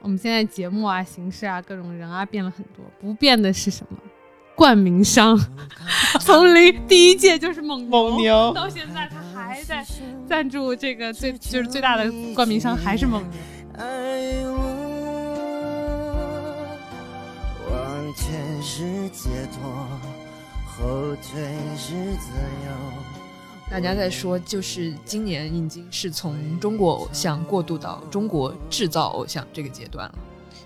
我们现在节目啊、形式啊、各种人啊变了很多，不变的是什么？冠名商，从零第一届就是蒙蒙牛到现在他还在赞助这个最就是最大的冠名商还是蒙牛。爱我，往前是解脱，后退是自由。大家在说，就是今年已经是从中国偶像过渡到中国制造偶像这个阶段了。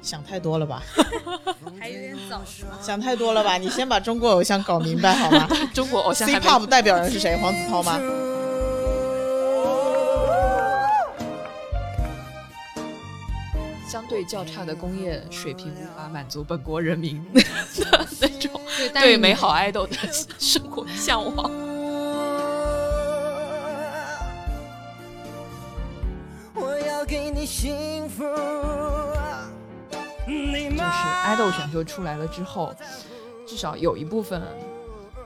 想太多了吧？还有点早是吗？想太多了吧？你先把中国偶像搞明白好吗 中国偶像？C-pop 代表人是谁？黄子韬吗？相对较差的工业水平无法满足本国人民的 那种对美好爱豆的生活向往。就是爱豆选秀出来了之后，至少有一部分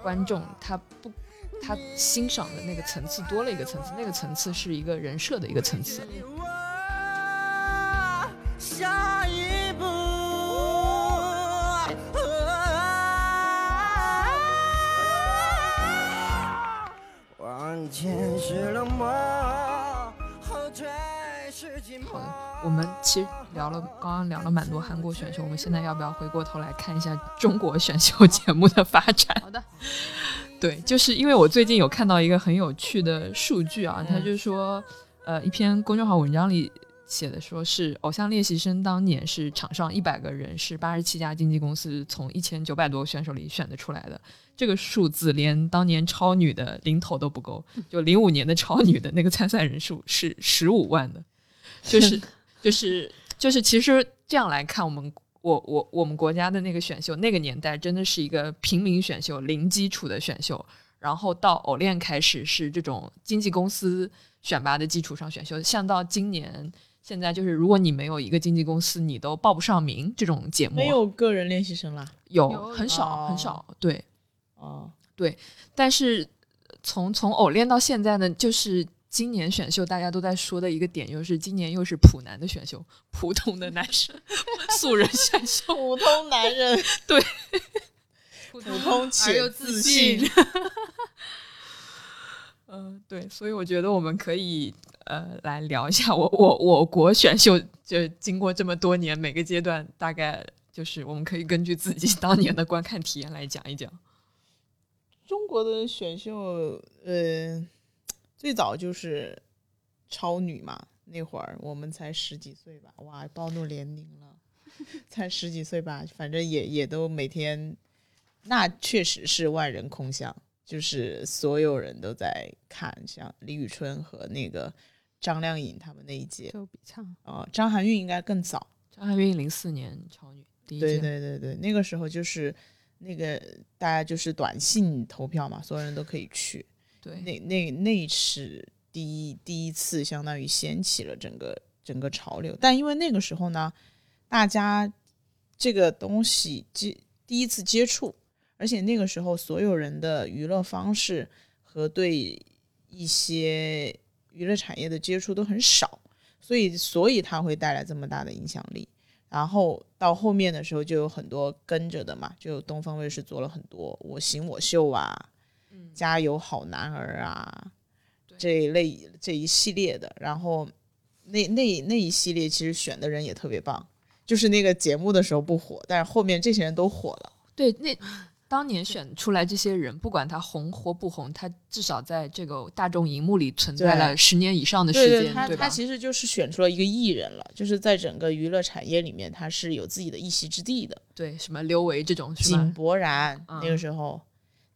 观众他不他欣赏的那个层次多了一个层次，那个层次是一个人设的一个层次。下一步，往前是冷漠。好的，我们其实聊了，刚刚聊了蛮多韩国选秀，我们现在要不要回过头来看一下中国选秀节目的发展？好的，对，就是因为我最近有看到一个很有趣的数据啊，他就说，呃，一篇公众号文章里写的说是《偶像练习生》当年是场上一百个人，是八十七家经纪公司从一千九百多个选手里选的出来的。这个数字连当年超女的零头都不够，就零五年的超女的那个参赛人数是十五万的，就是就是就是，其实这样来看，我们我我我们国家的那个选秀，那个年代真的是一个平民选秀，零基础的选秀。然后到偶练开始是这种经纪公司选拔的基础上选秀，像到今年现在就是，如果你没有一个经纪公司，你都报不上名这种节目，没有个人练习生啦。有有很少哦很少，对。哦对，但是从从偶练到现在呢，就是今年选秀大家都在说的一个点，就是今年又是普男的选秀，普通的男生 素人选秀，普通男人，对普通而且又自信信。嗯、对，所以我觉得我们可以呃来聊一下我我我国选秀，就经过这么多年，每个阶段大概就是我们可以根据自己当年的观看体验来讲一讲。中国的选秀，呃，最早就是超女嘛，那会儿我们才十几岁吧，哇，暴露年龄了，才十几岁吧，反正也也都每天，那确实是万人空巷，就是所有人都在看，像李宇春和那个张靓颖他们那一届，周笔畅，哦、张含韵应该更早，张含韵零四年超女第一届，对对对对，那个时候就是那个大家就是短信投票嘛，所有人都可以去。对那那那是第一第一次，相当于掀起了整个整个潮流。但因为那个时候呢，大家这个东西接第一次接触，而且那个时候所有人的娱乐方式和对一些娱乐产业的接触都很少，所以所以它会带来这么大的影响力。然后到后面的时候，就有很多跟着的嘛，就东方卫视做了很多《我行我秀》啊，加油好男儿啊，这一类这一系列的。然后那那那一系列其实选的人也特别棒，就是那个节目的时候不火，但是后面这些人都火了。对，那当年选出来这些人，不管他红或不红，他至少在这个大众荧幕里存在了十年以上的时间，对他他？其实就是选出了一个艺人了，就是在整个娱乐产业里面，他是有自己的一席之地的。对，什么刘维这种是井？柏然、嗯那个时候，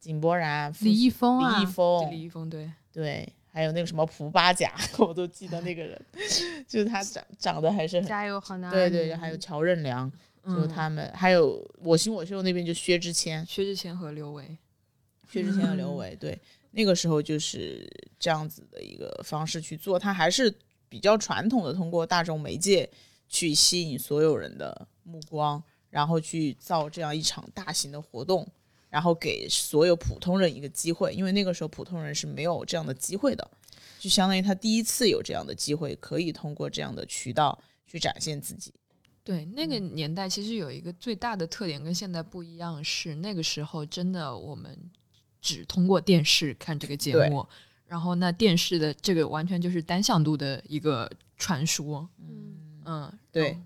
井柏然、李易峰啊，李易峰，李易峰对，对，还有那个什么蒲巴甲，我都记得那个人，就是他长长得还是很，加油好男儿，对对，还有乔任梁，就嗯他们，还有我行我秀那边就薛之谦，薛之谦和刘维，薛之谦和刘维，对，那个时候就是这样子的一个方式去做，他还是比较传统的，通过大众媒介去吸引所有人的目光，然后去造这样一场大型的活动，然后给所有普通人一个机会，因为那个时候普通人是没有这样的机会的，就相当于他第一次有这样的机会，可以通过这样的渠道去展现自己。对，那个年代其实有一个最大的特点跟现在不一样，是那个时候真的我们只通过电视看这个节目，然后那电视的这个完全就是单向度的一个传输，嗯，嗯，对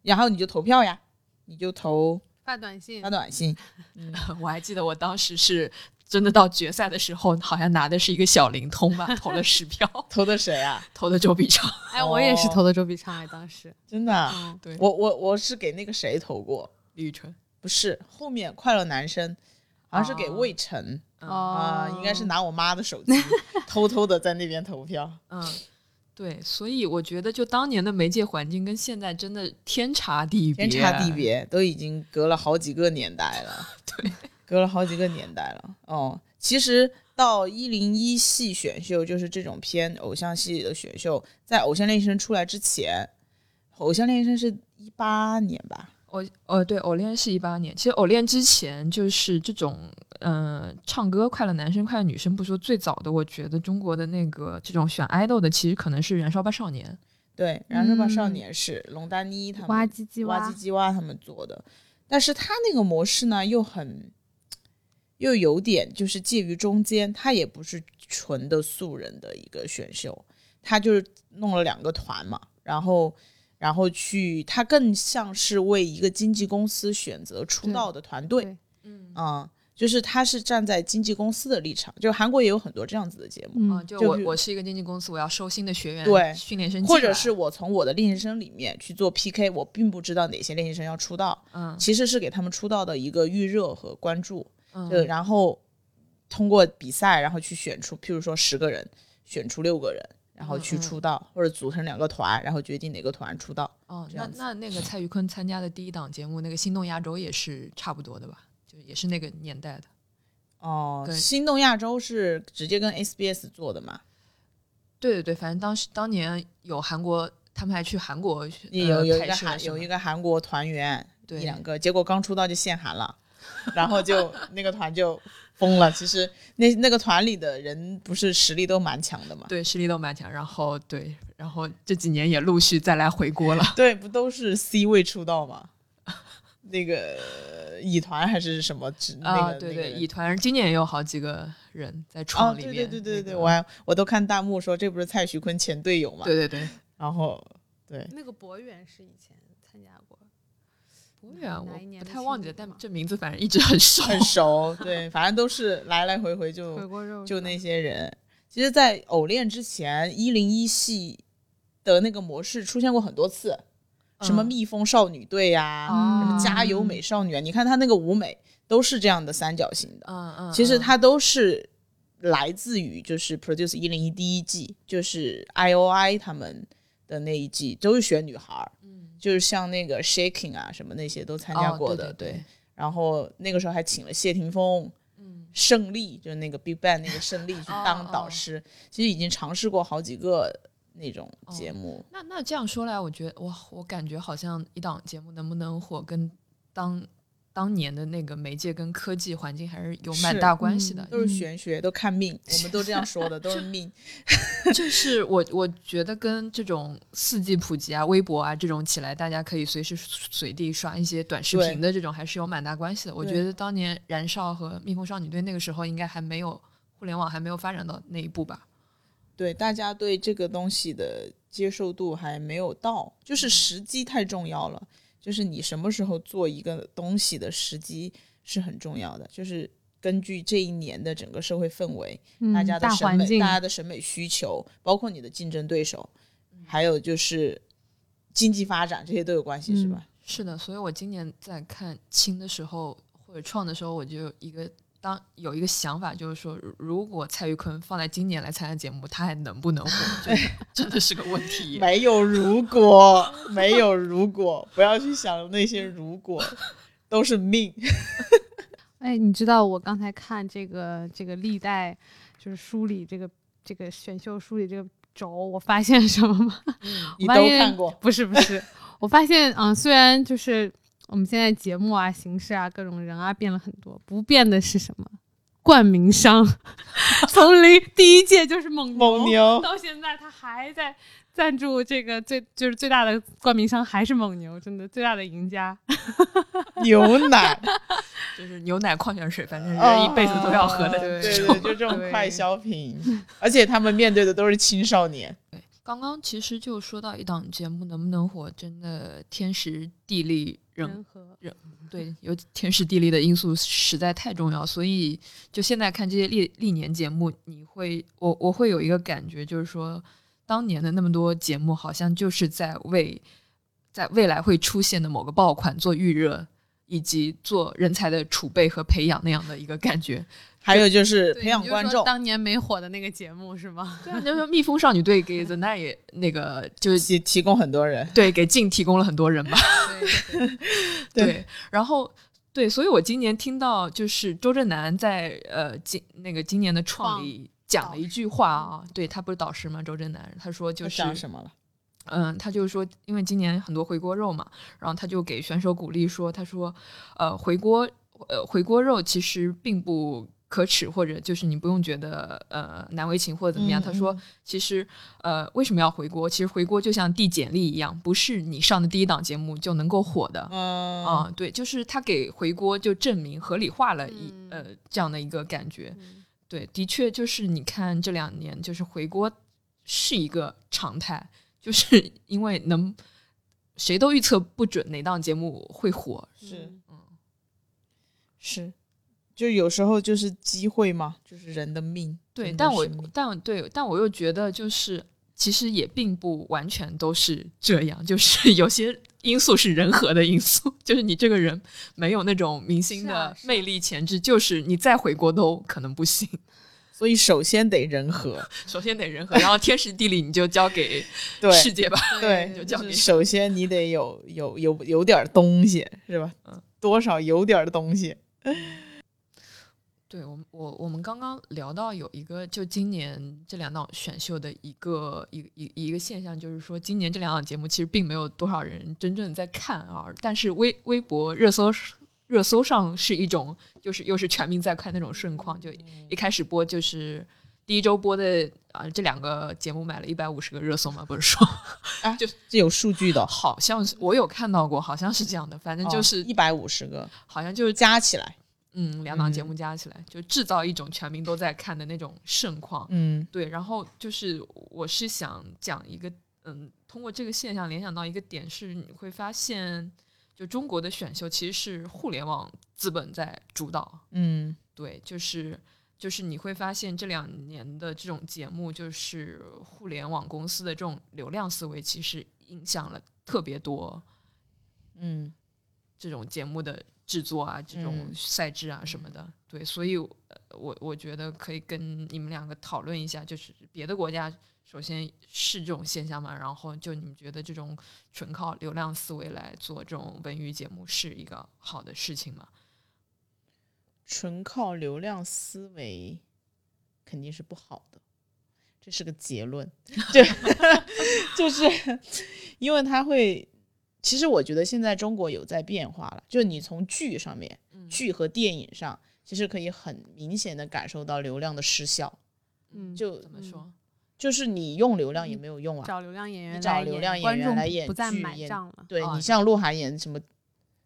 然后你就投票呀，你就投发短信。发，短信，嗯。我还记得我当时是真的到决赛的时候，好像拿的是一个小灵通吧，投了十票，投的谁啊？投的周笔畅，哎，我也是投的周笔畅，哎，当时，真的啊、嗯，对，我我我是给那个谁投过，李宇春，不是后面快乐男生，好像是给哦魏晨。嗯啊、哦，应该是拿我妈的手机 偷偷的在那边投票。嗯。对，所以我觉得，就当年的媒介环境跟现在真的天差地别，天差地。别，都已经隔了好几个年代了。对，隔了好几个年代了。哦，其实到一零一系选秀，就是这种偏偶像系的选秀，在《偶像练习生》出来之前，《偶像练习生》是一八年吧？偶呃，对，偶练是一八年。其实偶练之前就是这种，嗯、唱歌快乐男生、快乐女生不说，最早的我觉得中国的那个这种选 idol 的，其实可能是燃烧吧少年。对，《燃烧吧少嗯年》是龙丹妮他们哇唧唧哇哇唧，唧哇他们做的，但是他那个模式呢，又很又有点就是介于中间，他也不是纯的素人的一个选秀，他就是弄了两个团嘛，然后然后去，他更像是为一个经纪公司选择出道的团队，对。嗯。嗯，就是他是站在经纪公司的立场，就韩国也有很多这样子的节目，啊，嗯，就我我是一个经纪公司，我要收新的学员，对训练生，或者是我从我的练习生里面去做 PK，我并不知道哪些练习生要出道，嗯。其实是给他们出道的一个预热和关注，嗯。就然后通过比赛，然后去选出，譬如说十个人，选出六个人，然后去嗯嗯出道，或者组成两个团，然后决定哪个团出道。哦，那那那个蔡徐坤参加的第一档节目，那个《心动亚洲》也是差不多的吧？就也是那个年代的。哦，对心动亚洲是直接跟 SBS 做的嘛？对对对，反正当时当年有韩国，他们还去韩国呃有有一个韩有一个韩国团员，对一两个，结果刚出道就限韩了，然后就 那个团就疯了。其实那那个团里的人不是实力都蛮强的嘛？对实力都蛮强，然后对，然后这几年也陆续再来回国了。对，不都是 C 位出道吗？那个乙团还是什么之？那啊，个对对，那个乙团今年也有好几个人在哦，创里对面。对对对对，那个我还我都看弹幕说这不是蔡徐坤前队友嘛？对对对，然后对，那个博远是以前参加过，不远哪我不太忘记了，但新闻吗这名字反正一直很熟。很熟，对，反正都是来来回回就回锅肉就那些人。其实，在偶练之前，一零一系的那个模式出现过很多次，什么嗯蜜蜂少女队呀、哦什么加油美少女啊，你看他那个舞美都是这样的三角形的。嗯嗯，嗯其实它都是来自于就是 Produce 一零一第一季，就是 I O I 他们的那一季都是选女孩儿，嗯。就是像那个 Shaking 啊什么那些都参加哦过的，对对对。然后那个时候还请了谢霆锋、嗯胜利，就是那个 Big Bang 那个胜利去当哦导师，其实已经尝试过好几个那种节目。那那这样说来，我觉得哇，我感觉好像一档节目能不能火，跟当当年的那个媒介跟科技环境还是有蛮大关系的。都是玄学，都看命，我们都这样 说的，都是命。就是我我觉得跟这种四 G 普及啊、微博啊这种起来，大家可以随时随地刷一些短视频的这种，还是有蛮大关系的。我觉得当年燃烧和蜜蜂少女队那个时候，应该还没有互联网还没有发展到那一步吧。对，大家对这个东西的接受度还没有到，嗯就是时机太重要了。就是你什么时候做一个东西的时机是很重要的，就是根据这一年的整个社会氛围，嗯大家的审美、大大家的审美需求，包括你的竞争对手，还有就是经济发展，这些都有关系，是吧？是的，所以我今年在看清的时候或者创的时候，我就有一个当有一个想法，就是说，如如果蔡徐坤放在今年来参加节目，他还能不能火？真的真的是个问题。没有如果，没有如果，不要去想那些如果，都是命。哎，你知道我刚才看这个这个历代就是梳理这个这个选秀梳理这个轴，我发现什么吗？你都看过，不是不是，我发现嗯，虽然就是我们现在节目啊、形式啊、各种人啊变了很多，不变的是什么？冠名商，从零第一届就是蒙牛，蒙牛到现在他还在赞助这个最就是最大的冠名商还是蒙牛，真的最大的赢家。牛奶，就是牛奶、矿泉水，反正哦人一辈子都要喝的对对对，就这种快消品，而且他们面对的都是青少年。刚刚其实就说到一档节目能不能火，真的天时地利人和人对，有天时地利的因素实在太重要，所以就现在看这些历历年节目，你会我我会有一个感觉，就是说当年的那么多节目，好像就是在为在未来会出现的某个爆款做预热，以及做人才的储备和培养那样的一一个感觉。还有就是培养观众，当年没火的那个节目是吗？对啊，那说蜜蜂少女队给 The Night 也那个就是提提供很多人。对给静提供了很多人吧。对，对对，然后对，所以我今年听到就是周震南在呃今那个今年的创里讲了一句话啊，对他不是导师吗？周震南他说就是讲什么了？嗯，他就是说，因为今年很多回锅肉嘛，然后他就给选手鼓励说，他说呃回锅呃回锅肉其实并不。可耻，或者就是你不用觉得呃难为情或者怎么样。嗯他说，其实呃为什么要回国？其实回国就像递简历一样，不是你上的第一档节目就能够火的。嗯啊、对，就是他给回国就证明合理化了一、嗯呃这样的一个感觉。嗯对，的确就是你看这两年，就是回国是一个常态，就是 因为能谁都预测不准哪档节目会火。是嗯是，就有时候就是机会嘛，就是人的命。对，但我但对，但我又觉得就是其实也并不完全都是这样，就是有些因素是人和的因素，就是你这个人没有那种明星的魅力潜质，就是你再回国都可能不行。所以首先得人和，首先得人和，然后天时地利你就交给 对世界吧。对，就交给首先你得有有有有点东西，是吧？嗯多少有点东西。对我们，我我们刚刚聊到有一个，就今年这两档选秀的一个一一一个现象，就是说今年这两档节目其实并没有多少人真正在看啊，但是微微博热搜热搜上是一种，就是又是全民在看那种盛况，就一开始播就是第一周播的啊，这两个节目买了一百五十个热搜嘛，不是说这 有数据的，好像是我有看到过，好像是这样的，反正就是、一百五十个好像就是加起来，嗯两档节目加起来，就制造一种全民都在看的那种盛况。嗯对，然后就是我是想讲一个，嗯，通过这个现象联想到一个点是，你会发现，就中国的选秀其实是互联网资本在主导。嗯对，就是就是你会发现这两年的这种节目，就是互联网公司的这种流量思维，其实影响了特别多嗯这种节目的制作啊，这种嗯赛制啊什么的。对，所以呃我我觉得可以跟你们两个讨论一下，就是别的国家首先是这种现象嘛，然后就你们觉得这种纯靠流量思维来做这种文娱节目是一个好的事情吗？纯靠流量思维肯定是不好的，这是个结论。就 就是因为它会，其实我觉得现在中国有在变化了，就是你从剧上面，嗯剧和电影上，其实可以很明显的感受到流量的失效。嗯，就怎么说？就是你用流量也没有用啊，找流量演员你找流量演员来演不再剧演买账了。对啊你像鹿晗演什么《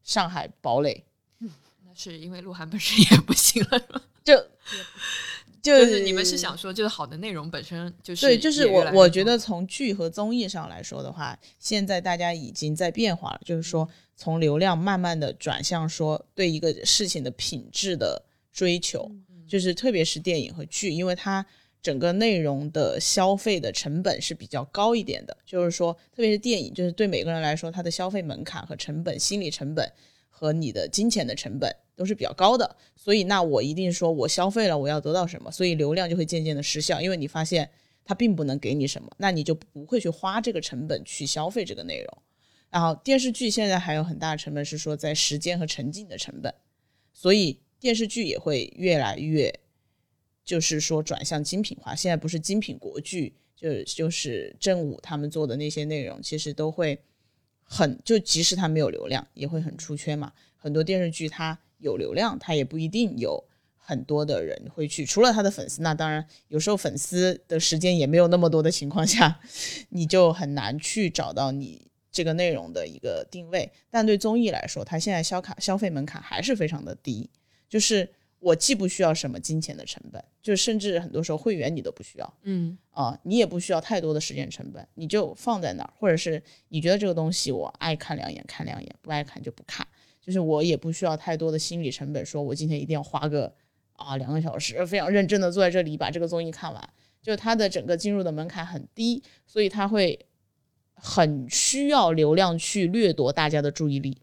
上海堡垒 那是因为鹿晗本身也不行了，是吧？》，就 就就是你们是想说，就是好的内容本身就是对，就是我我觉得从剧和综艺上来说的话，现在大家已经在变化了，就是说从流量慢慢的转向说对一个事情的品质的追求，就是特别是电影和剧，因为它整个内容的消费的成本是比较高一点的，就是说特别是电影，就是对每个人来说，它的消费门槛和成本、心理成本和你的金钱的成本都是比较高的，所以那我一定说我消费了，我要得到什么，所以流量就会渐渐的失效，因为你发现它并不能给你什么，那你就不会去花这个成本去消费这个内容。然后电视剧现在还有很大成本是说在时间和沉浸的成本，所以电视剧也会越来越，就是说转向精品化。现在不是精品国剧，就就是正午他们做的那些内容，其实都会很就即使它没有流量，也会很出圈嘛。很多电视剧它有流量，它也不一定有很多的人会去，除了他的粉丝，那当然有时候粉丝的时间也没有那么多的情况下，你就很难去找到你这个内容的一个定位。但对综艺来说，它现在消卡消费门槛还是非常的低，就是我既不需要什么金钱的成本，就甚至很多时候会员你都不需要，嗯。啊，你也不需要太多的时间成本，你就放在那儿，或者是你觉得这个东西我爱看两眼看两眼，不爱看就不看，就是我也不需要太多的心理成本，说我今天一定要花个啊两个小时，非常认真的坐在这里把这个综艺看完，就它的整个进入的门槛很低，所以它会很需要流量去掠夺大家的注意力。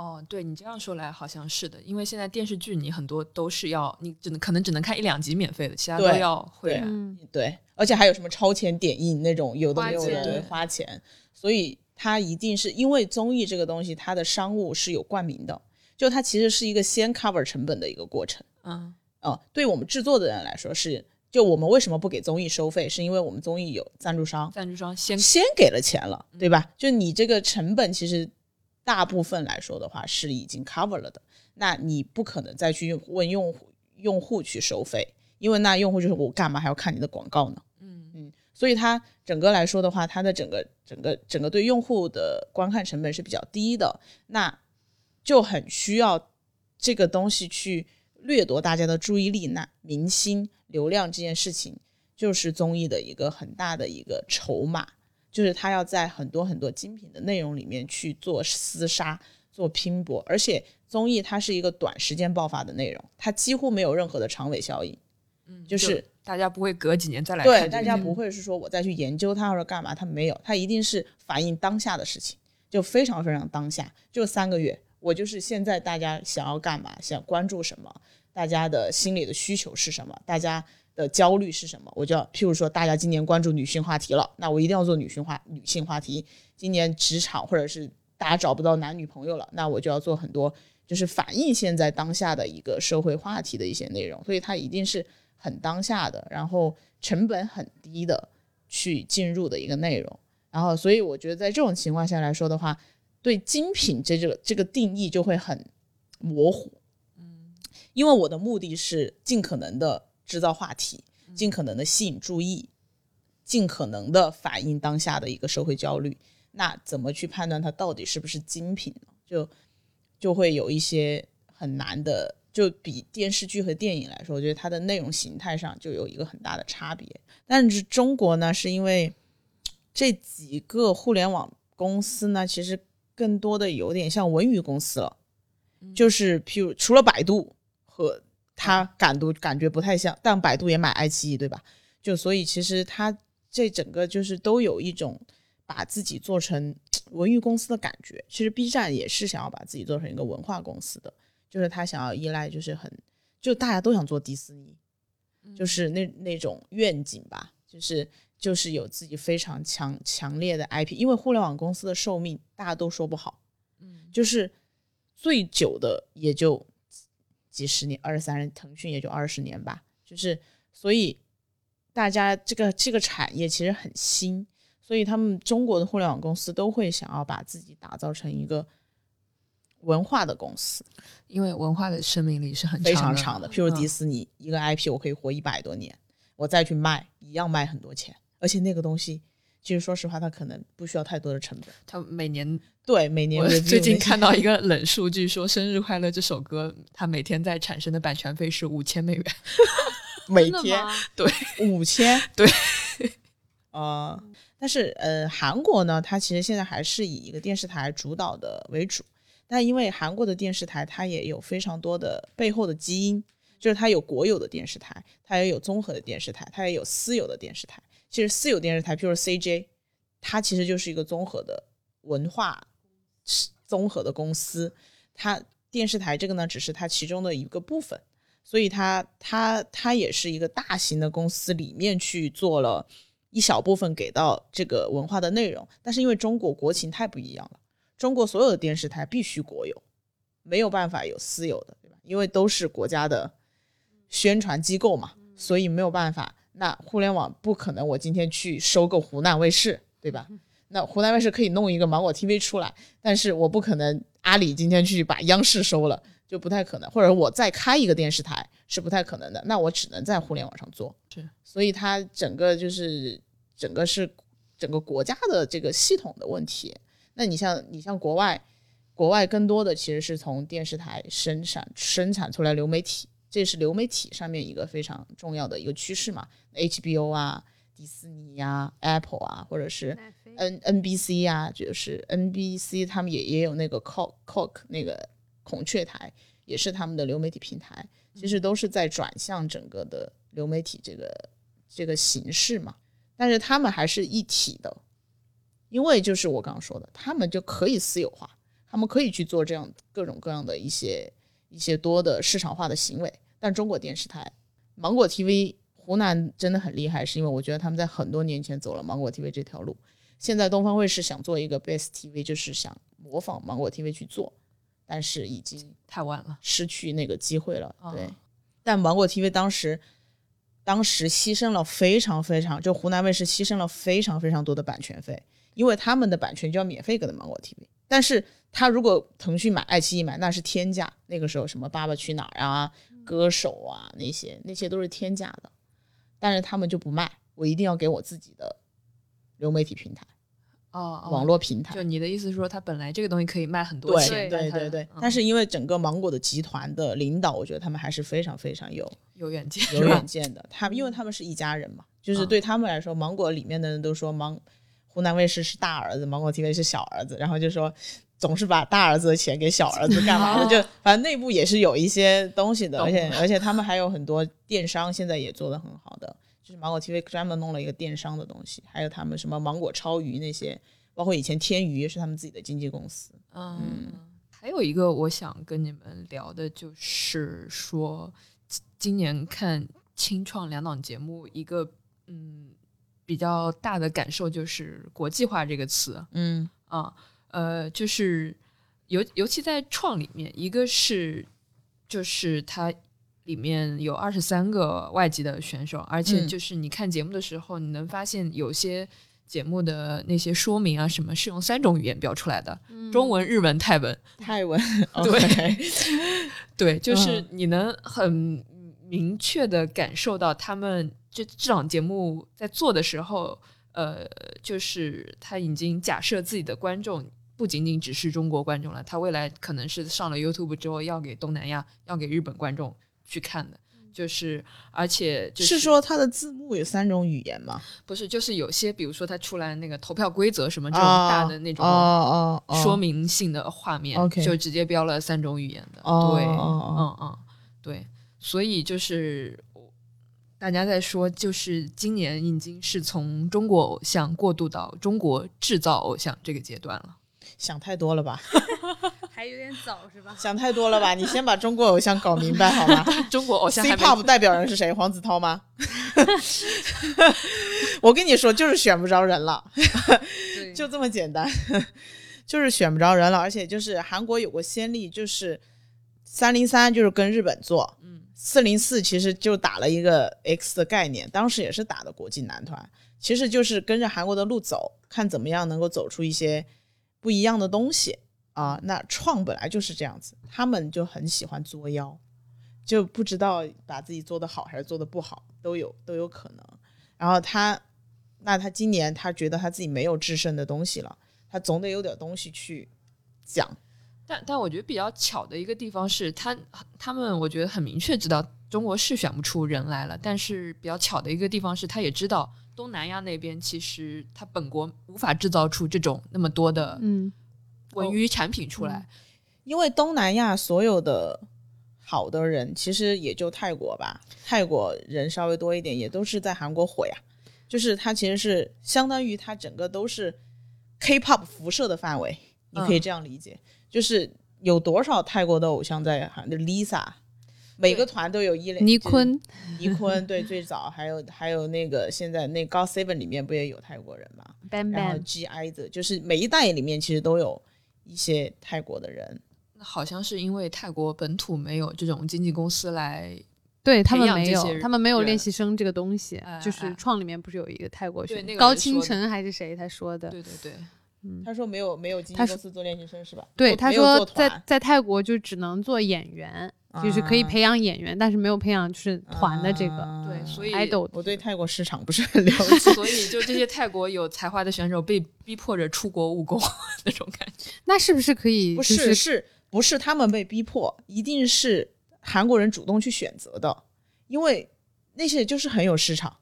哦，对你这样说来好像是的，因为现在电视剧你很多都是要你只能可能只能看一两集免费的，其他都要会对员。嗯，对，而且还有什么超前点映那种有的没有的，花钱对，花钱，所以它一定是因为综艺这个东西，它的商务是有冠名的，就它其实是一个先 cover 成本的一个过程。嗯嗯，对我们制作的人来说是，就我们为什么不给综艺收费，是因为我们综艺有赞助商，赞助商先先给了钱了，对吧？就你这个成本其实大部分来说的话是已经 cover 了的，那你不可能再去用问用户用户去收费，因为那用户就是我干嘛还要看你的广告呢？嗯嗯，所以它整个来说的话，它的整个整个整个对用户的观看成本是比较低的，那就很需要这个东西去掠夺大家的注意力。那明星流量这件事情，就是综艺的一个很大的一个筹码，就是他要在很多很多精品的内容里面去做厮杀、做拼搏，而且综艺它是一个短时间爆发的内容，它几乎没有任何的长尾效应。嗯，就是大家不会隔几年再来看对，大家不会是说我再去研究它或者干嘛，它没有，它一定是反映当下的事情，就非常非常当下，就三个月，我就是现在大家想要干嘛，想关注什么，大家的心理的需求是什么，大家的焦虑是什么，我就要，譬如说大家今年关注女性话题了，那我一定要做女性话女性话题，今年职场或者是大家找不到男女朋友了，那我就要做很多就是反映现在当下的一个社会话题的一些内容，所以它一定是很当下的，然后成本很低的去进入的一个内容。然后，所以我觉得在这种情况下来说的话，对精品这这个这个定义就会很模糊。嗯，因为我的目的是尽可能的制造话题，尽可能的吸引注意，尽可能的反映当下的一个社会焦虑。那怎么去判断它到底是不是精品呢？就就会有一些很难的，就比电视剧和电影来说，我觉得它的内容形态上就有一个很大的差别。但是中国呢，是因为这几个互联网公司呢，其实更多的有点像文娱公司了，就是譬如除了百度和它感度感觉不太像，但百度也买爱奇艺，对吧？就所以其实它这整个就是都有一种把自己做成文娱公司的感觉。其实 B 站也是想要把自己做成一个文化公司的，就是他想要依赖，就是很就大家都想做迪士尼，就是那那种愿景吧，就是就是有自己非常强强烈的 IP，因为互联网公司的寿命大家都说不好，嗯就是最久的也就几十年，二十三年，腾讯也就二十年吧，就是所以大家这个这个产业其实很新，所以他们中国的互联网公司都会想要把自己打造成一个文化的公司，因为文化的生命力是很非常长的。譬如迪嗯士尼、一个 IP，我可以活一百多年，我再去卖，一样卖很多钱，而且那个东西。其实说实话，它可能不需要太多的成本。他每年对，每年我 最近看到一个冷数据，说《生日快乐》这首歌，它每天在产生的版权费是五千美元。每天真的吗？五千，对，呃，但是呃，韩国呢，它其实现在还是以一个电视台主导的为主，但因为韩国的电视台它也有非常多的背后的基因，就是它有国有的电视台，它也有综合的电视台，它也有私有的电视台。其实私有电视台，譬如 CJ，它其实就是一个综合的文化综合的公司，它电视台这个呢，只是它其中的一个部分。所以它它它也是一个大型的公司里面去做了一小部分给到这个文化的内容，但是因为中国国情太不一样了，中国所有的电视台必须国有，没有办法有私有的，对吧？因为都是国家的宣传机构嘛，所以没有办法。那互联网不可能，我今天去收购湖南卫视，对吧？那湖南卫视可以弄一个芒果 TV 出来，但是我不可能阿里今天去把央视收了，就不太可能，或者我再开一个电视台是不太可能的，那我只能在互联网上做。是，所以它整个就是整个是整个国家的这个系统的问题。那你像你像国外，国外更多的其实是从电视台生产生产出来流媒体，这是流媒体上面一个非常重要的一个趋势嘛。HBO 啊、迪士尼呀、Apple 啊，或者是 N NBC 啊，就是 NBC 他们也也有那个 Cock Cock 那个孔雀台，也是他们的流媒体平台，其实都是在转向整个的流媒体这个这个形式嘛。但是他们还是一体的，因为就是我刚刚说的，他们就可以私有化，他们可以去做这样各种各样的一些一些多的市场化的行为。但中国电视台、芒果 TV、湖南真的很厉害，是因为我觉得他们在很多年前走了芒果 TV 这条路。现在东方卫视想做一个 Base TV，就是想模仿芒果 TV 去做，但是已经太晚了。失去那个机会了。哦对，但芒果 TV 当时当时牺牲了非常非常，就湖南卫视牺牲了非常非常多的版权费，因为他们的版权就要免费给的芒果 TV，但是他如果腾讯买、爱奇艺买，那是天价。那个时候什么《爸爸去哪儿》啊、歌手啊那些那些都是天价的，但是他们就不卖，我一定要给我自己的流媒体平台、哦，哦网络平台。就你的意思是说，它本来这个东西可以卖很多钱，对对对，嗯但是因为整个芒果的集团的领导，我觉得他们还是非常非常有有远见，有远 见的。他们因为他们是一家人嘛，就是嗯对他们来说，芒果里面的人都说芒湖南卫视是大儿子，芒果 TV 是小儿子，然后就说总是把大儿子的钱给小儿子干嘛的，就反正内部也是有一些东西的，而且而且他们还有很多电商，现在也做得很好的，就是芒果 TV 专门弄了一个电商的东西，还有他们什么芒果超鱼那些，包括以前天娱是他们自己的经纪公司。嗯，还有一个我想跟你们聊的，就是说今今年看清创两档节目，一个嗯比较大的感受就是国际化这个词。嗯。啊，呃，就是尤尤其在创里面，一个是就是它里面有二十三个外籍的选手，而且嗯。就是你看节目的时候，你能发现有些节目的那些说明啊什么是用三种语言标出来的，中文、日文、泰文。泰文。对 对，就是嗯。你能很明确的感受到他们这这档节目在做的时候，呃，就是他已经假设自己的观众不仅仅只是中国观众了，他未来可能是上了 YouTube 之后要给东南亚、要给日本观众去看的。就是，而且就是说它的字幕有三种语言吗？不是，就是有些，比如说他出来那个投票规则什么这种哦大的那种哦哦说明性的画面就直接标了三种语言的。对，嗯嗯，对，所以就是大家在说，就是今年已经是从中国偶像过渡到中国制造偶像这个阶段了。想太多了吧？还有点早是吧？想太多了吧？你先把中国偶像搞明白好吗 中国偶像？C-pop 代表人是谁？黄子韬吗？我跟你说，就是选不着人了，对，就这么简单，就是选不着人了。而且就是韩国有过先例，就是三零三就是跟日本做，嗯，四零四其实就打了一个 X 的概念，当时也是打的国际男团，其实就是跟着韩国的路走，看怎么样能够走出一些不一样的东西啊。那创本来就是这样子，他们就很喜欢作妖，就不知道把自己做得好还是做得不好，都有都有可能。然后他，那他今年他觉得他自己没有制胜的东西了，他总得有点东西去讲。但但我觉得比较巧的一个地方是他他们我觉得很明确知道中国是选不出人来了，但是比较巧的一个地方是他也知道东南亚那边其实他本国无法制造出这种那么多的嗯，文娱产品出来。因为东南亚所有的好的人，其实也就泰国吧，泰国人稍微多一点，也都是在韩国火呀。就是它其实是相当于它整个都是 K-pop 辐射的范围，你可以嗯这样理解。就是有多少泰国的偶像在韩就 Lisa，每个团都有一类倪坤，尼坤对最早还有还有那个现在那 God Seven 里面不也有泰国人吗？然后 Bam，G I 的，就是每一代里面其实都有一些泰国的人。好像是因为泰国本土没有这种经纪公司来，对他们没有他们没有练习生这个东西哎，就是哎创里面不是有一个泰国选对那个高清晨还是谁他说的？对对对，嗯他说没有没有经纪他公司做练习生是吧？对，他说在在泰国就只能做演员，就是可以啊培养演员，但是没有培养就是团的这个啊对，所以 idol。我对泰国市场不是很了解。所以就这些泰国有才华的选手被逼迫着出国务工那种感觉。那是不是可以？不是是不是他们被逼迫，一定是韩国人主动去选择的，因为那些就是很有市场。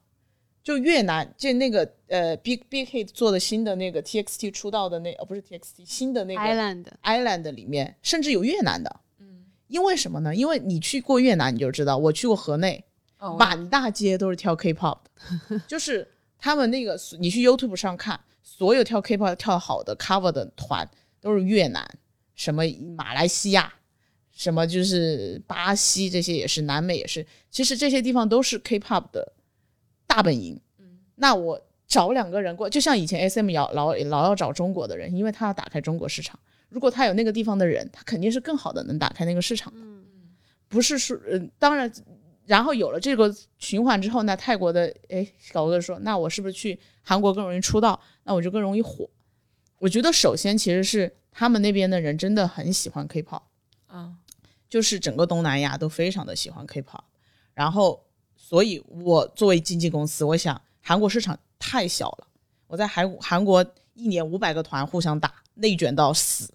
就越南，就那个呃，B B K 做的新的那个 T X T 出道的那呃不是 T X T 新的那个 Island Island 里面，甚至有越南的。嗯，因为什么呢？因为你去过越南，你就知道。我去过河内，满大街都是跳 K-pop，的 就是他们那个，你去 YouTube 上看，所有跳 K-pop 跳好的 cover 的团都是越南，什么马来西亚，什么就是巴西，这些也是，南美也是。其实这些地方都是 K-pop 的大本营。那我找两个人过，就像以前 SM 要老老要找中国的人，因为他要打开中国市场。如果他有那个地方的人，他肯定是更好的能打开那个市场的。不是说，嗯、当然，然后有了这个循环之后，那泰国的哎小哥说，那我是不是去韩国更容易出道？那我就更容易火。我觉得首先其实是他们那边的人真的很喜欢 K-pop，啊就是整个东南亚都非常的喜欢 K-pop，然后所以我作为经纪公司，我想韩国市场太小了，我在韩韩国一年五百个团互相打，内卷到死，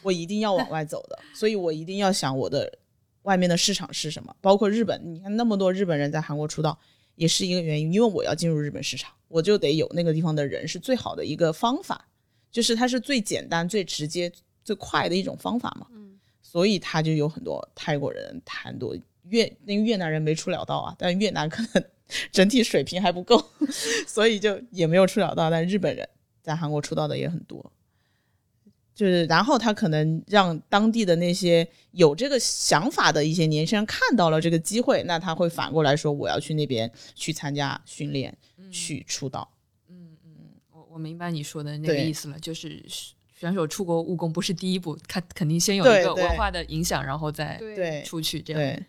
我一定要往外走的，所以我一定要想我的外面的市场是什么，包括日本，你看那么多日本人在韩国出道，也是一个原因，因为我要进入日本市场，我就得有那个地方的人是最好的一个方法，就是它是最简单、最直接、最快的一种方法嘛。嗯所以他就有很多泰国人、很多越那个越南人没出了道啊，但越南可能 整体水平还不够，所以就也没有出了道。但日本人在韩国出道的也很多，就是然后他可能让当地的那些有这个想法的一些年轻人看到了这个机会，那他会反过来说我要去那边去参加训练，去出道。嗯嗯我我明白你说的那个意思了，就是选手出国务工不是第一步，他肯定先有一个文化的影响，然后再对出去这样。对，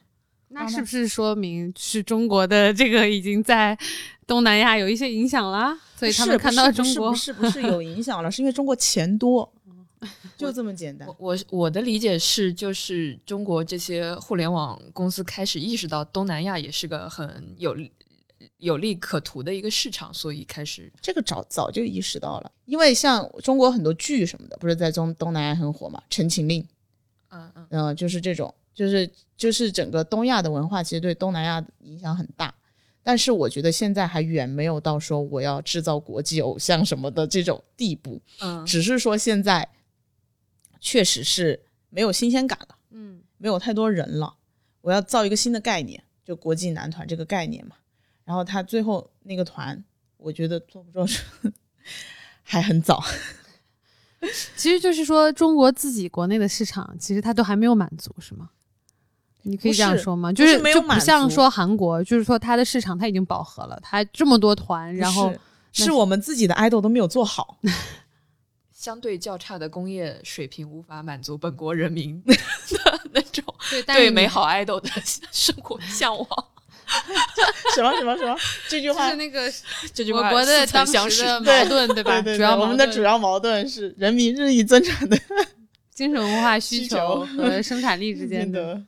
那是不是说明是中国的这个已经在东南亚有一些影响啦？所以他们看到中国不是不是不是不是有影响了，是因为中国钱多，就这么简单我。我我的理解是，就是中国这些互联网公司开始意识到东南亚也是个很有利有利可图的一个市场，所以开始这个早早就意识到了，因为像中国很多剧什么的，不是在中东南亚很火嘛，《陈情令》，嗯嗯嗯、就是这种，就是就是整个东亚的文化其实对东南亚影响很大，但是我觉得现在还远没有到说我要制造国际偶像什么的这种地步，嗯只是说现在确实是没有新鲜感了，嗯，没有太多人了，我要造一个新的概念，就国际男团这个概念嘛。然后他最后那个团，我觉得做不做出还很早。其实就是说中国自己国内的市场，其实他都还没有满足，是吗？你可以这样说吗？不就是就不没有满足像说韩国，就是说它的市场它已经饱和了，它这么多团，然后是是我们自己的 idol 都没有做好，相对较差的工业水平无法满足本国人民的 那种对美好 idol 的生活向往。什么什么什么这句话就是。那个这句话我国的当时的矛盾，对吧？对对主要，我们的主要矛盾是人民日益增长的精神文化需求和生产力之间的。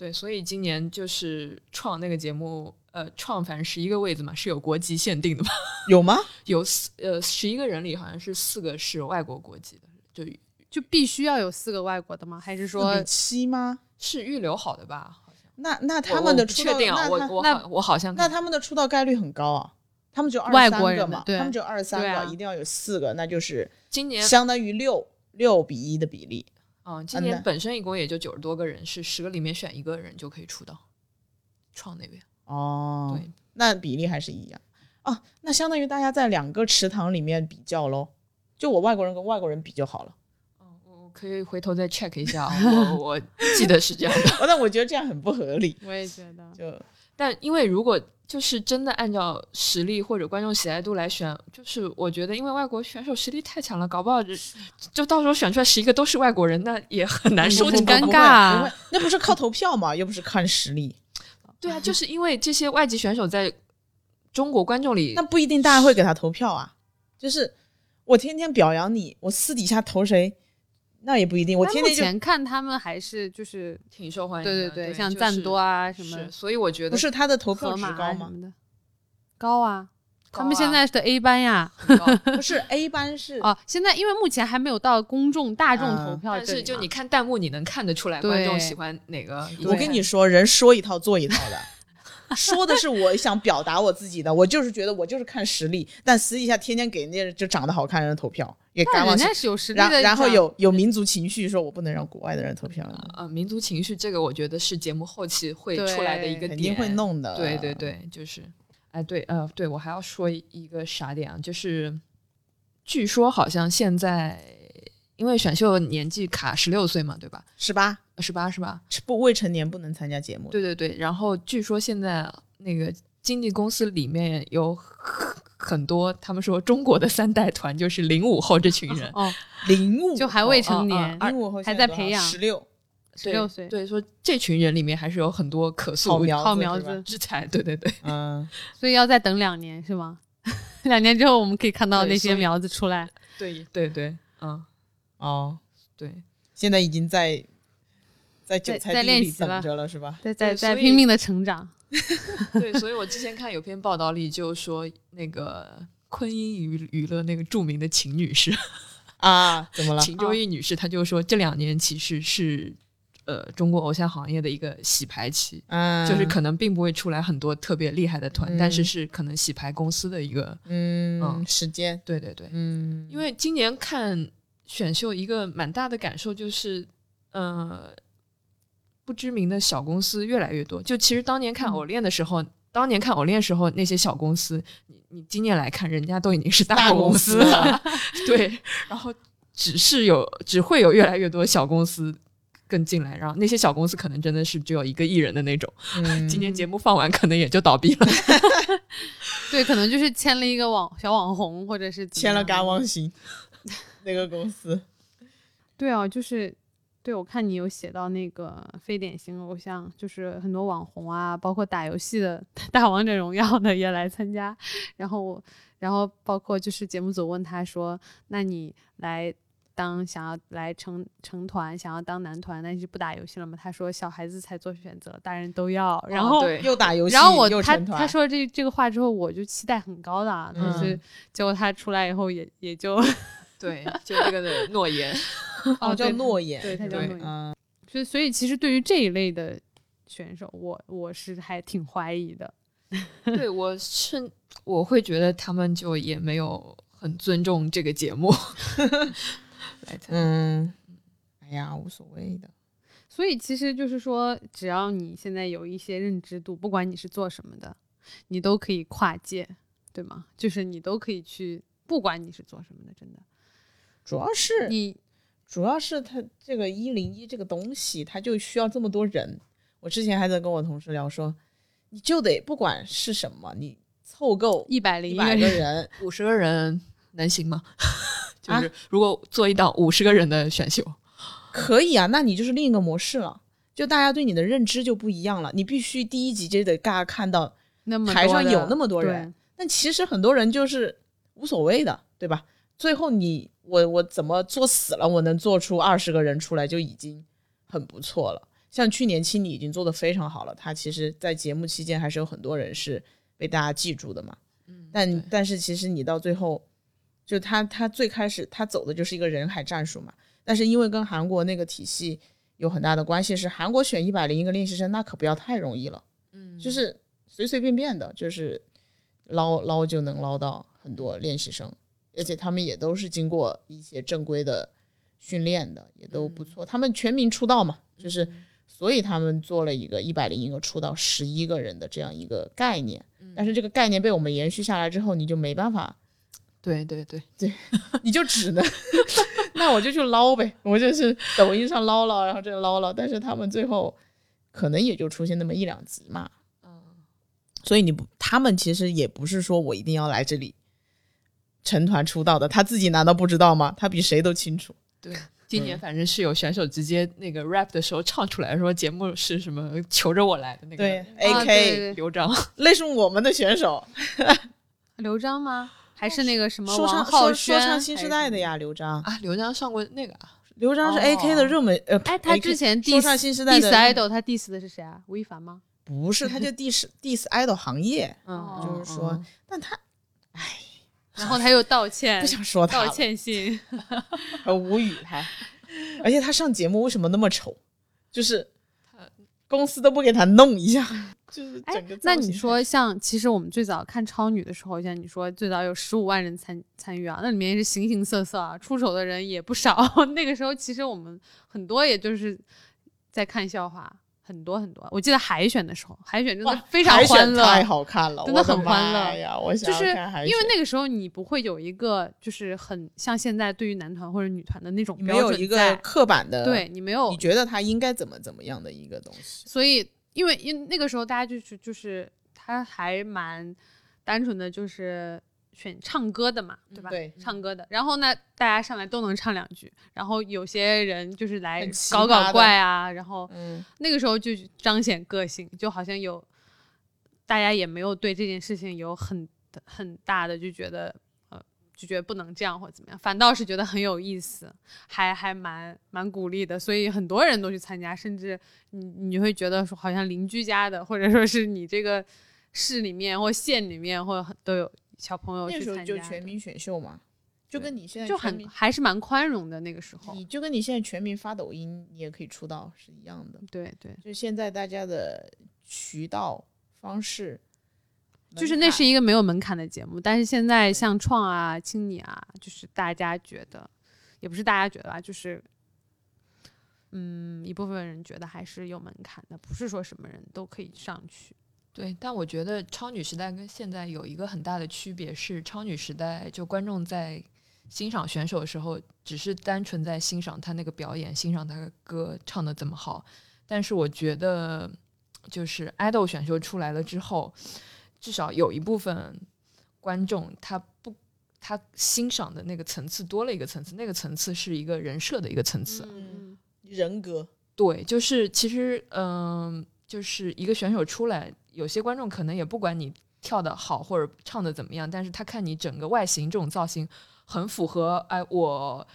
的。对，所以今年就是创那个节目，呃，创反正十一个位子嘛，是有国籍限定的嘛，有吗？有四呃十一个人里好像是四个是外国国籍的，就就必须要有四个外国的吗？还是说七吗？是预留好的吧？好像那那他们的出道，确定啊，那我我那好我好像那他们的出道概率很高啊，他们就二十三个嘛，他们就二十三个，一定要有四个，那就是今年相当于六六比一的比例。嗯，今年本身一共也就九十多个人，是十个里面选一个人就可以出道。创那边哦，对，那比例还是一样哦。那相当于大家在两个池塘里面比较喽，就我外国人跟外国人比就好了。嗯，我我可以回头再 check 一下啊，我我记得是这样的。哦，但我觉得这样很不合理。我也觉得，就但因为如果就是真的按照实力或者观众喜爱度来选，就是我觉得因为外国选手实力太强了，搞不好就就到时候选出来十一个都是外国人，那也很难收紧很尴尬那不是靠投票嘛？又不是看实力，对啊，就是因为这些外籍选手在中国观众里那不一定大家会给他投票啊。就是我天天表扬你，我私底下投谁，那也不一定。我目天天就前看他们还是就是挺受欢迎的。对对对，就是像赞多啊什么是，所以我觉得不是他的投票值高吗？啊什么的，高啊。他们现在的 A 班呀，高不是 A 班是哦，现在因为目前还没有到公众大众啊投票但是就你看弹幕，你能看得出来观众喜欢哪个。我跟你说，人说一套做一套的，说的是我想表达我自己的，我就是觉得我就是看实力，但私底下天天给那些就长得好看的人投票，也敢往人家是有实力的，然然后有有民族情绪，说我不能让国外的人投票，呃，民族情绪这个，我觉得是节目后期会出来的一个点，肯定会弄的。对对，对，就是，哎，对，呃，对我还要说一个啥点啊，就是，据说好像现在因为选秀年纪卡十六岁嘛，对吧？十八十八是吧？不未成年不能参加节目。对对对，然后据说现在那个经纪公司里面有很很多，他们说中国的三代团就是零五后这群人，哦，零五就还未成哦年，哦零五后还在培养。十六。十六岁。对，说这群人里面还是有很多可好塑好苗子，之才，对对对。嗯，所以要再等两年是吗？两年之后我们可以看到那些苗子出来。对对对，嗯，哦，对，现在已经在在韭在在菜地里练习了等着了，是吧？在在在拼命的成长。对，所以我之前看有篇报道里就说，那个昆音娱娱乐那个著名的秦女士，啊，怎么了？秦周易女士，她就说这两年其实是呃中国偶像行业的一个洗牌期，嗯，就是可能并不会出来很多特别厉害的团，但是嗯。是可能洗牌公司的一个，嗯嗯时间，对对对，嗯，因为今年看选秀一个蛮大的感受就是，呃，不知名的小公司越来越多。就其实当年看嗯偶练的时候，当年看偶练时候那些小公司，你你今年来看，人家都已经是大公公司了，对，然后只是有只会有越来越多小公司。更进来，然后那些小公司可能真的是只有一个艺人的那种，嗯 今年节目放完可能也就倒闭了。对，可能就是签了一个网小网红，或者是签了样甘望星那个公司，对啊，就是对我看你有写到那个非典型偶像，就是很多网红啊，包括打游戏的、打王者荣耀的也来参加，然后我，然后包括就是节目组问他说：“那你来当想要来成成团，想要当男团，那你就不打游戏了吗？”他说：“小孩子才做选择，大人都要。”然后。哦，又打游戏，然后我他又成团他说这这个话之后，我就期待很高的啊，但是嗯结果他出来以后也也就对，就这个的诺言，哦叫诺言，对他叫诺言嗯，所以，所以其实对于这一类的选手，我我是还挺怀疑的。对我是我会觉得他们就也没有很尊重这个节目。嗯，哎呀，无所谓的，所以其实就是说，只要你现在有一些认知度，不管你是做什么的，你都可以跨界，对吗？就是你都可以去，不管你是做什么的，真的，主要是你主要是他这个一零一这个东西，他就需要这么多人。我之前还在跟我同事聊说，你就得不管是什么，你凑够一百零一个人，五十个人能行吗？就啊是如果做一档五十个人的选秀，可以啊，那你就是另一个模式了。就大家对你的认知就不一样了，你必须第一集就得大家看到，那么台上有那么多人，但其实很多人就是无所谓的，对吧？最后你我我怎么做死了，我能做出二十个人出来就已经很不错了。像去年青你已经做得非常好了，他其实在节目期间还是有很多人是被大家记住的嘛。嗯但但是其实你到最后，就他他最开始他走的就是一个人海战术嘛。但是因为跟韩国那个体系有很大的关系，是韩国选一百零一个练习生，那可不要太容易了。嗯就是随随便便的，就是捞捞就能捞到很多练习生，而且他们也都是经过一些正规的训练的，也都不错。他们全民出道嘛，就是所以他们做了一个一百零一个出道十一个人的这样一个概念。但是这个概念被我们延续下来之后，你就没办法，对对对 对，你就只能，那我就去捞呗，我就是抖音上捞捞，然后这捞捞，但是他们最后可能也就出现那么一两集嘛。所以你不，他们其实也不是说我一定要来这里成团出道的，他自己难道不知道吗？他比谁都清楚。对，今年反正是有选手直接那个 rap 的时候唱出来，说节目是什么求着我来的那个对啊，A 对 K，、刘璋，那是我们的选手，刘璋吗？还是那个什么说唱王浩说轩说唱新时代的呀，刘璋，啊，刘璋上过那个啊，刘璋是哦 A K 的热门，呃，哎，他之前说 diss 唱新时代 diss 的 idol，他 diss 的是谁啊？吴亦凡吗？不是，他就 diss diss idol 行业，哦就是说，但他然后他又道歉，不想说他道，歉信，很无语还，而且他上节目为什么那么丑？就是公司都不给他弄一下，就是哎整个，那你说像，其实我们最早看超女的时候，像你说最早有十五万人参参与啊，那里面也是形形色色啊，出丑的人也不少。那个时候其实我们很多也就是在看笑话，很多很多。我记得海选的时候，海选真的非常欢乐，太好看了，真的很欢乐呀！我想就是想看海选因为那个时候你不会有一个就是很像现在对于男团或者女团的那种你没有一个，刻板的，对，你没有你觉得他应该怎么怎么样的一个东西？所以因为因那个时候大家就是就是他还蛮单纯的就是选唱歌的嘛，对吧？对唱歌的。然后呢，大家上来都能唱两句，然后有些人就是来搞搞怪啊，然后嗯，那个时候就彰显个性，就好像有大家也没有对这件事情有很很大的就觉得呃就觉得不能这样或者怎么样，反倒是觉得很有意思，还还蛮蛮鼓励的，所以很多人都去参加，甚至你你会觉得说好像邻居家的或者说是你这个市里面或县里面或者都有小朋友那时候就全民选秀嘛，就跟你现在就很还是蛮宽容的那个时候，你就跟你现在全民发抖音，你也可以出道是一样的。对对。就现在大家的渠道方式，就是那是一个没有门槛的节目，但是现在像创啊、青你啊，就是大家觉得，也不是大家觉得吧，就是，嗯，一部分人觉得还是有门槛的，不是说什么人都可以上去。对，但我觉得超女时代跟现在有一个很大的区别是，超女时代就观众在欣赏选手的时候，只是单纯在欣赏他那个表演，欣赏他的歌唱的怎么好。但是我觉得，就是爱豆选秀出来了之后，至少有一部分观众他不。他欣赏的那个层次多了一个层次，那个层次是一个人设的一个层次。嗯人格，对，就是其实，嗯、就是一个选手出来，有些观众可能也不管你跳的好或者唱的怎么样，但是他看你整个外形这种造型很符合哎我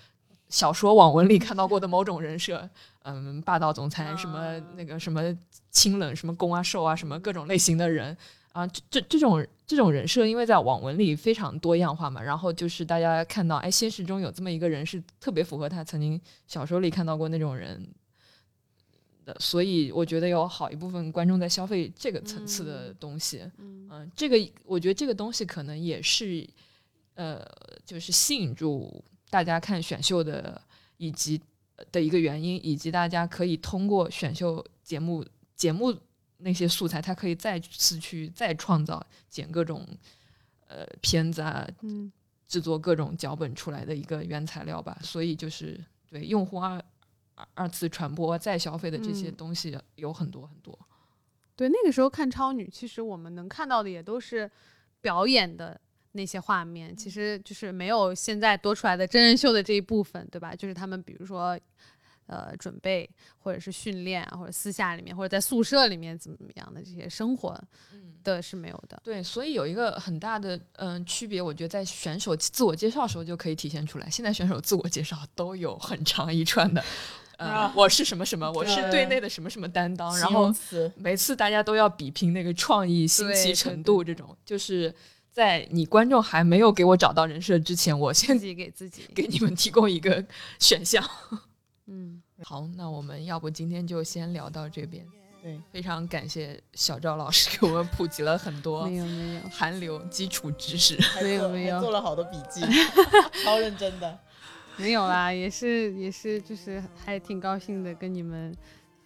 小说网文里看到过的某种人设，嗯，霸道总裁什么啊那个什么清冷什么攻啊受啊什么各种类型的人啊，这这这种这种人设，因为在网文里非常多样化嘛，然后就是大家看到哎现实中有这么一个人是特别符合他曾经小说里看到过那种人。的，所以我觉得有好一部分观众在消费这个层次的东西，嗯。嗯、这个我觉得这个东西可能也是，呃，就是吸引住大家看选秀的以及的一个原因，以及大家可以通过选秀节目节目那些素材，它可以再次去再创造剪各种呃片子啊，嗯。制作各种脚本出来的一个原材料吧。所以就是对用户二二二次传播再消费的这些嗯东西有很多很多。对，那个时候看超女，其实我们能看到的也都是表演的那些画面，其实就是没有现在多出来的真人秀的这一部分，对吧？就是他们比如说。呃，准备或者是训练啊，或者私下里面，或者在宿舍里面怎么怎么样的这些生活嗯，的是没有的。对，所以有一个很大的嗯区别，我觉得在选手自我介绍的时候就可以体现出来。现在选手自我介绍都有很长一串的，呃，啊我是什么什么，我是队内的什么什么担当，然后每次大家都要比拼那个创意、新奇程度，这种就是在你观众还没有给我找到人设之前，我先自先己给自己，给你们提供一个选项。嗯，好，那我们要不今天就先聊到这边。对，非常感谢小赵老师给我们普及了很多没有没有，韩流基础知识。没有没有做了好多笔记，超认真的。没有啦，也是也是，就是还挺高兴的，跟你们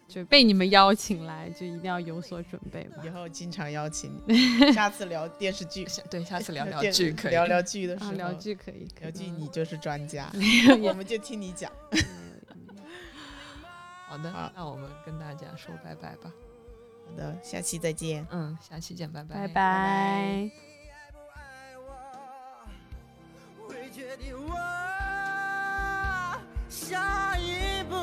就被你们邀请来，就一定要有所准备吧。以后经常邀请你，下次聊电视剧，下对，下次聊 聊剧可以。聊聊剧的时啊，候，聊剧可以，聊剧你就是专家，我们就听你讲。好的好，那我们跟大家说拜拜吧。好的，下期再见。嗯，下期见，拜拜。拜拜。下一步。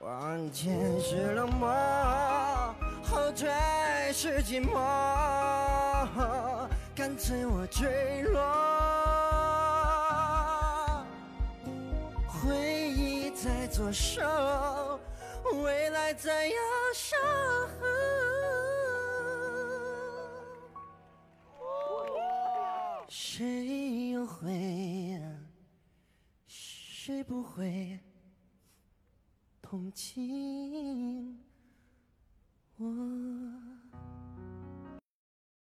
往前是冷漠，后退是寂寞，干脆我坠落。回忆在左手，未来在右手。谁又会？谁不会同情我？